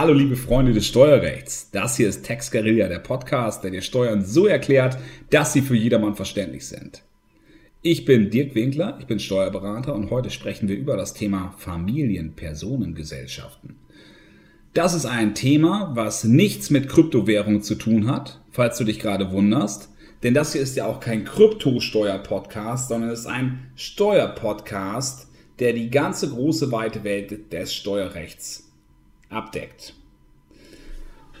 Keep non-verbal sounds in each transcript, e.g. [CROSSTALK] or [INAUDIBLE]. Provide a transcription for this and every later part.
Hallo liebe Freunde des Steuerrechts. Das hier ist Tex Guerilla, der Podcast, der dir Steuern so erklärt, dass sie für jedermann verständlich sind. Ich bin Dirk Winkler, ich bin Steuerberater und heute sprechen wir über das Thema Familienpersonengesellschaften. Das ist ein Thema, was nichts mit Kryptowährung zu tun hat, falls du dich gerade wunderst. Denn das hier ist ja auch kein Krypto-Steuer-Podcast, sondern es ist ein Steuerpodcast, der die ganze große weite Welt des Steuerrechts abdeckt.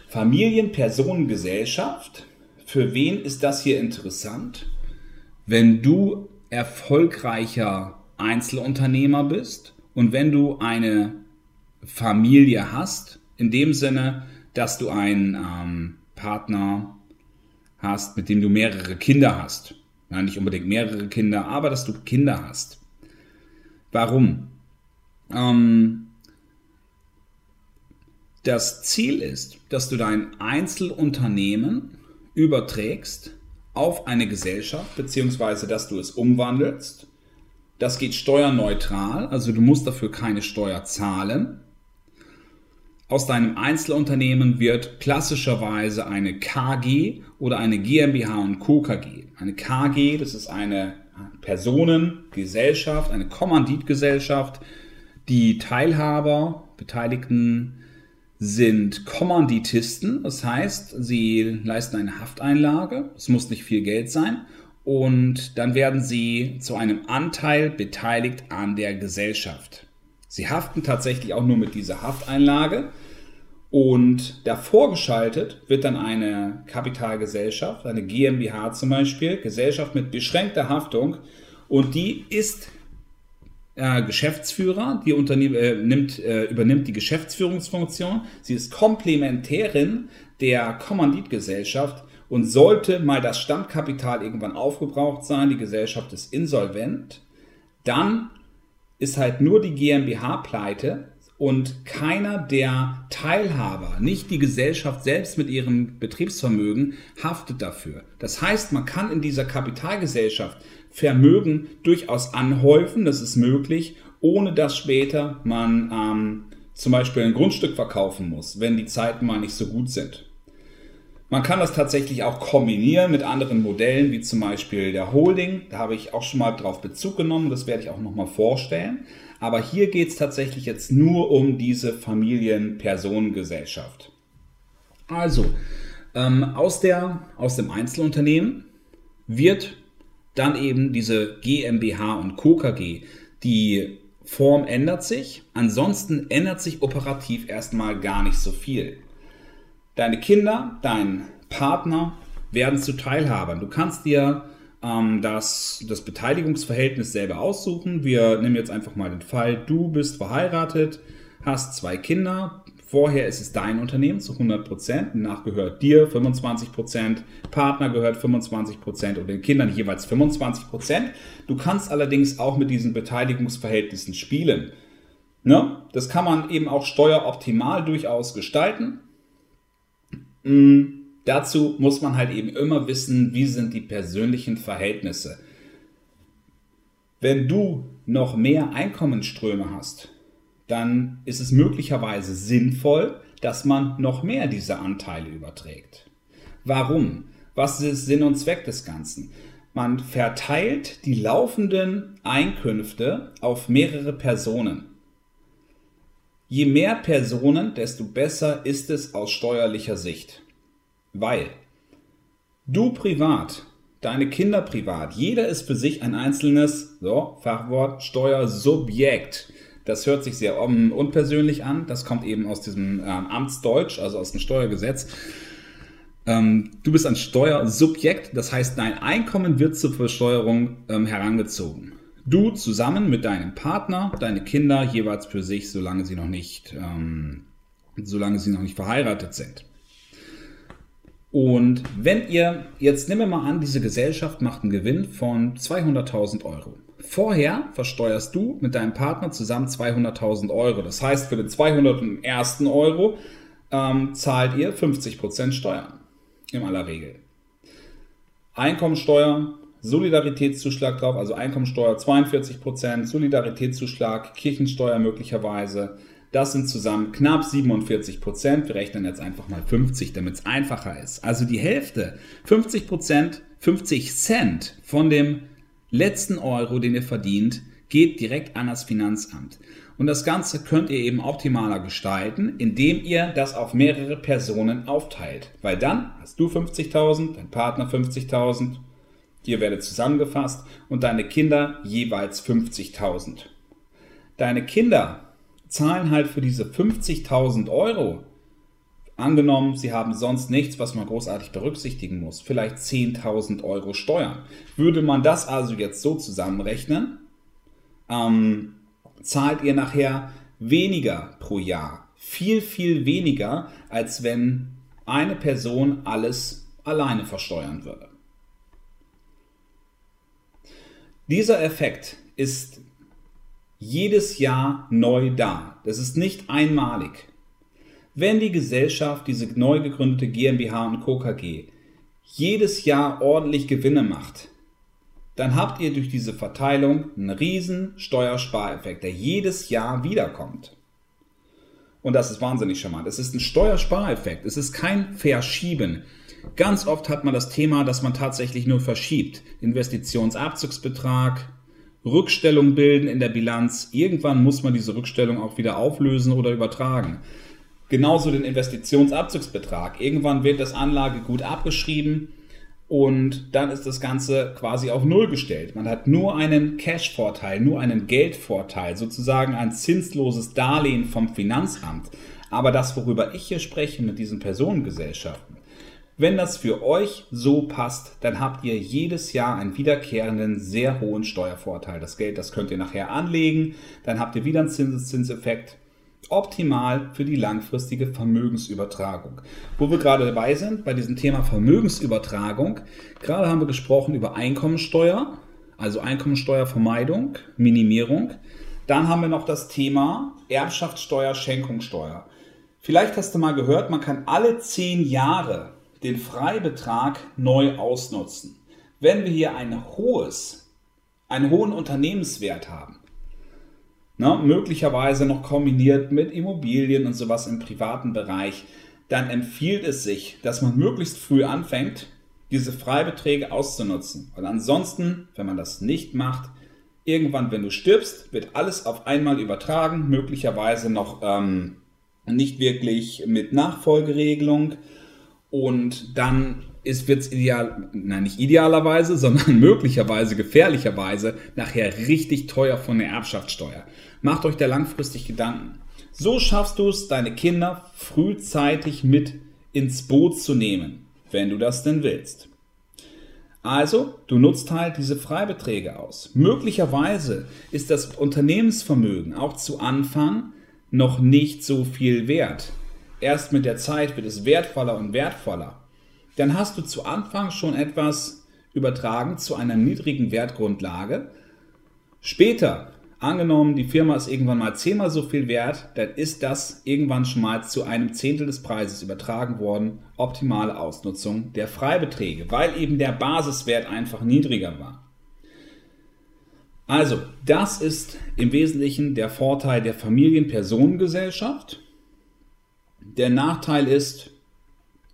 Familienpersonengesellschaft. Für wen ist das hier interessant? Wenn du erfolgreicher Einzelunternehmer bist und wenn du eine Familie hast, in dem Sinne, dass du einen ähm, Partner hast, mit dem du mehrere Kinder hast. Ja, nicht unbedingt mehrere Kinder, aber dass du Kinder hast. Warum? Ähm, das Ziel ist, dass du dein Einzelunternehmen überträgst auf eine Gesellschaft, beziehungsweise dass du es umwandelst. Das geht steuerneutral, also du musst dafür keine Steuer zahlen. Aus deinem Einzelunternehmen wird klassischerweise eine KG oder eine GmbH und Co. KG. Eine KG, das ist eine Personengesellschaft, eine Kommanditgesellschaft. Die Teilhaber, Beteiligten sind Kommanditisten, das heißt, sie leisten eine Hafteinlage, es muss nicht viel Geld sein, und dann werden sie zu einem Anteil beteiligt an der Gesellschaft. Sie haften tatsächlich auch nur mit dieser Hafteinlage. Und davor geschaltet wird dann eine Kapitalgesellschaft, eine GmbH zum Beispiel, Gesellschaft mit beschränkter Haftung. Und die ist äh, Geschäftsführer, die Unternehmen, äh, nimmt, äh, übernimmt die Geschäftsführungsfunktion. Sie ist Komplementärin der Kommanditgesellschaft und sollte mal das Stammkapital irgendwann aufgebraucht sein, die Gesellschaft ist insolvent, dann ist halt nur die GmbH pleite und keiner der Teilhaber, nicht die Gesellschaft selbst mit ihrem Betriebsvermögen, haftet dafür. Das heißt, man kann in dieser Kapitalgesellschaft Vermögen durchaus anhäufen, das ist möglich, ohne dass später man ähm, zum Beispiel ein Grundstück verkaufen muss, wenn die Zeiten mal nicht so gut sind. Man kann das tatsächlich auch kombinieren mit anderen Modellen, wie zum Beispiel der Holding. Da habe ich auch schon mal drauf Bezug genommen, das werde ich auch nochmal vorstellen. Aber hier geht es tatsächlich jetzt nur um diese Familienpersonengesellschaft. Also, ähm, aus, der, aus dem Einzelunternehmen wird dann eben diese GmbH und Co. KG. Die Form ändert sich, ansonsten ändert sich operativ erstmal gar nicht so viel. Deine Kinder, dein Partner werden zu Teilhabern. Du kannst dir ähm, das, das Beteiligungsverhältnis selber aussuchen. Wir nehmen jetzt einfach mal den Fall, du bist verheiratet, hast zwei Kinder, Vorher ist es dein Unternehmen zu 100 Prozent, danach gehört dir 25 Prozent, Partner gehört 25 Prozent und den Kindern jeweils 25 Prozent. Du kannst allerdings auch mit diesen Beteiligungsverhältnissen spielen. Ne? Das kann man eben auch steueroptimal durchaus gestalten. Mhm. Dazu muss man halt eben immer wissen, wie sind die persönlichen Verhältnisse. Wenn du noch mehr Einkommensströme hast, dann ist es möglicherweise sinnvoll, dass man noch mehr dieser Anteile überträgt. Warum? Was ist Sinn und Zweck des Ganzen? Man verteilt die laufenden Einkünfte auf mehrere Personen. Je mehr Personen, desto besser ist es aus steuerlicher Sicht. Weil du privat, deine Kinder privat, jeder ist für sich ein einzelnes, so, Fachwort, Steuersubjekt. Das hört sich sehr unpersönlich an. Das kommt eben aus diesem ähm, Amtsdeutsch, also aus dem Steuergesetz. Ähm, du bist ein Steuersubjekt, das heißt, dein Einkommen wird zur Versteuerung ähm, herangezogen. Du zusammen mit deinem Partner, deine Kinder jeweils für sich, solange sie noch nicht, ähm, solange sie noch nicht verheiratet sind. Und wenn ihr, jetzt nehmen wir mal an, diese Gesellschaft macht einen Gewinn von 200.000 Euro. Vorher versteuerst du mit deinem Partner zusammen 200.000 Euro. Das heißt, für den 201. Euro ähm, zahlt ihr 50% Steuern. Im aller Regel. Einkommensteuer, Solidaritätszuschlag drauf, also Einkommensteuer 42%, Solidaritätszuschlag, Kirchensteuer möglicherweise, Das sind zusammen knapp 47 Prozent. Wir rechnen jetzt einfach mal 50, damit es einfacher ist. Also die Hälfte, 50 Prozent, 50 Cent von dem letzten Euro, den ihr verdient, geht direkt an das Finanzamt. Und das Ganze könnt ihr eben optimaler gestalten, indem ihr das auf mehrere Personen aufteilt. Weil dann hast du 50.000, dein Partner 50.000, ihr werdet zusammengefasst und deine Kinder jeweils 50.000. Deine Kinder zahlen halt für diese 50.000 Euro, angenommen, sie haben sonst nichts, was man großartig berücksichtigen muss, vielleicht 10.000 Euro Steuern. Würde man das also jetzt so zusammenrechnen, ähm, zahlt ihr nachher weniger pro Jahr. Viel, viel weniger, als wenn eine Person alles alleine versteuern würde. Dieser Effekt ist jedes Jahr neu da. Das ist nicht einmalig. Wenn die Gesellschaft, diese neu gegründete GmbH und Co. KG, jedes Jahr ordentlich Gewinne macht, dann habt ihr durch diese Verteilung einen riesen Steuerspareffekt, der jedes Jahr wiederkommt. Und das ist wahnsinnig charmant. Es ist ein Steuerspareffekt. Es ist kein Verschieben. Ganz oft hat man das Thema, dass man tatsächlich nur verschiebt. Investitionsabzugsbetrag, Rückstellung bilden in der Bilanz. Irgendwann muss man diese Rückstellung auch wieder auflösen oder übertragen. Genauso den Investitionsabzugsbetrag. Irgendwann wird das Anlagegut abgeschrieben und dann ist das Ganze quasi auf Null gestellt. Man hat nur einen Cash-Vorteil, nur einen Geldvorteil, sozusagen ein zinsloses Darlehen vom Finanzamt. Aber das, worüber ich hier spreche mit diesen Personengesellschaften, wenn das für euch so passt, dann habt ihr jedes Jahr einen wiederkehrenden, sehr hohen Steuervorteil. Das Geld, das könnt ihr nachher anlegen, dann habt ihr wieder einen Zinseszinseffekt. Optimal für die langfristige Vermögensübertragung. Wo wir gerade dabei sind, bei diesem Thema Vermögensübertragung, gerade haben wir gesprochen über Einkommensteuer, also Einkommensteuervermeidung, Minimierung. Dann haben wir noch das Thema Erbschaftssteuer, Schenkungssteuer. Vielleicht hast du mal gehört, man kann alle zehn Jahre den Freibetrag neu ausnutzen. Wenn wir hier ein hohes, einen hohen Unternehmenswert haben, ne, möglicherweise noch kombiniert mit Immobilien und sowas im privaten Bereich, dann empfiehlt es sich, dass man möglichst früh anfängt, diese Freibeträge auszunutzen. Und ansonsten, wenn man das nicht macht, irgendwann, wenn du stirbst, wird alles auf einmal übertragen, möglicherweise noch ähm, nicht wirklich mit Nachfolgeregelung und dann wird es ideal, nein, nicht idealerweise, sondern [LAUGHS] möglicherweise, gefährlicherweise nachher richtig teuer von der Erbschaftssteuer. Macht euch da langfristig Gedanken. So schaffst du es, deine Kinder frühzeitig mit ins Boot zu nehmen, wenn du das denn willst. Also, du nutzt halt diese Freibeträge aus. Möglicherweise ist das Unternehmensvermögen auch zu Anfang noch nicht so viel wert. Erst mit der Zeit wird es wertvoller und wertvoller. Dann hast du zu Anfang schon etwas übertragen zu einer niedrigen Wertgrundlage. Später, angenommen, die Firma ist irgendwann mal zehnmal so viel wert, dann ist das irgendwann schon mal zu einem Zehntel des Preises übertragen worden. Optimale Ausnutzung der Freibeträge, weil eben der Basiswert einfach niedriger war. Also, das ist im Wesentlichen der Vorteil der Familienpersonengesellschaft. Der Nachteil ist,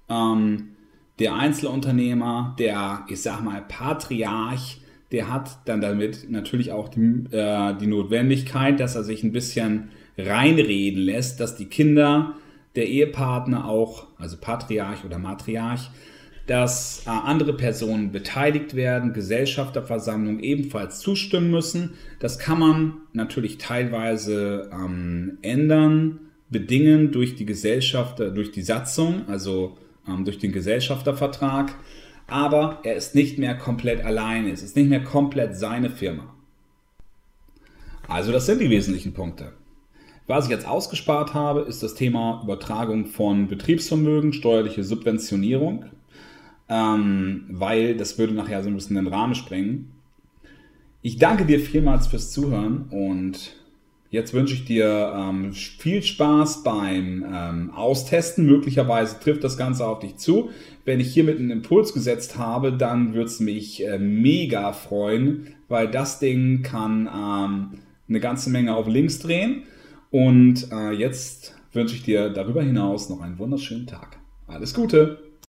ähm, der Einzelunternehmer, der, ich sag mal, Patriarch, der hat dann damit natürlich auch die, äh, die Notwendigkeit, dass er sich ein bisschen reinreden lässt, dass die Kinder, der Ehepartner auch, also Patriarch oder Matriarch, dass äh, andere Personen beteiligt werden, Gesellschafterversammlung ebenfalls zustimmen müssen. Das kann man natürlich teilweise ähm, ändern bedingen durch die Gesellschaft, durch die Satzung, also durch den Gesellschaftervertrag. Aber er ist nicht mehr komplett alleine. Es ist nicht mehr komplett seine Firma. Also das sind die wesentlichen Punkte. Was ich jetzt ausgespart habe, ist das Thema Übertragung von Betriebsvermögen, steuerliche Subventionierung, ähm, weil das würde nachher so ein bisschen den Rahmen sprengen. Ich danke dir vielmals fürs Zuhören und Jetzt wünsche ich dir ähm, viel Spaß beim ähm, Austesten. Möglicherweise trifft das Ganze auf dich zu. Wenn ich hiermit einen Impuls gesetzt habe, dann würde es mich äh, mega freuen, weil das Ding kann ähm, eine ganze Menge auf links drehen. Und äh, jetzt wünsche ich dir darüber hinaus noch einen wunderschönen Tag. Alles Gute!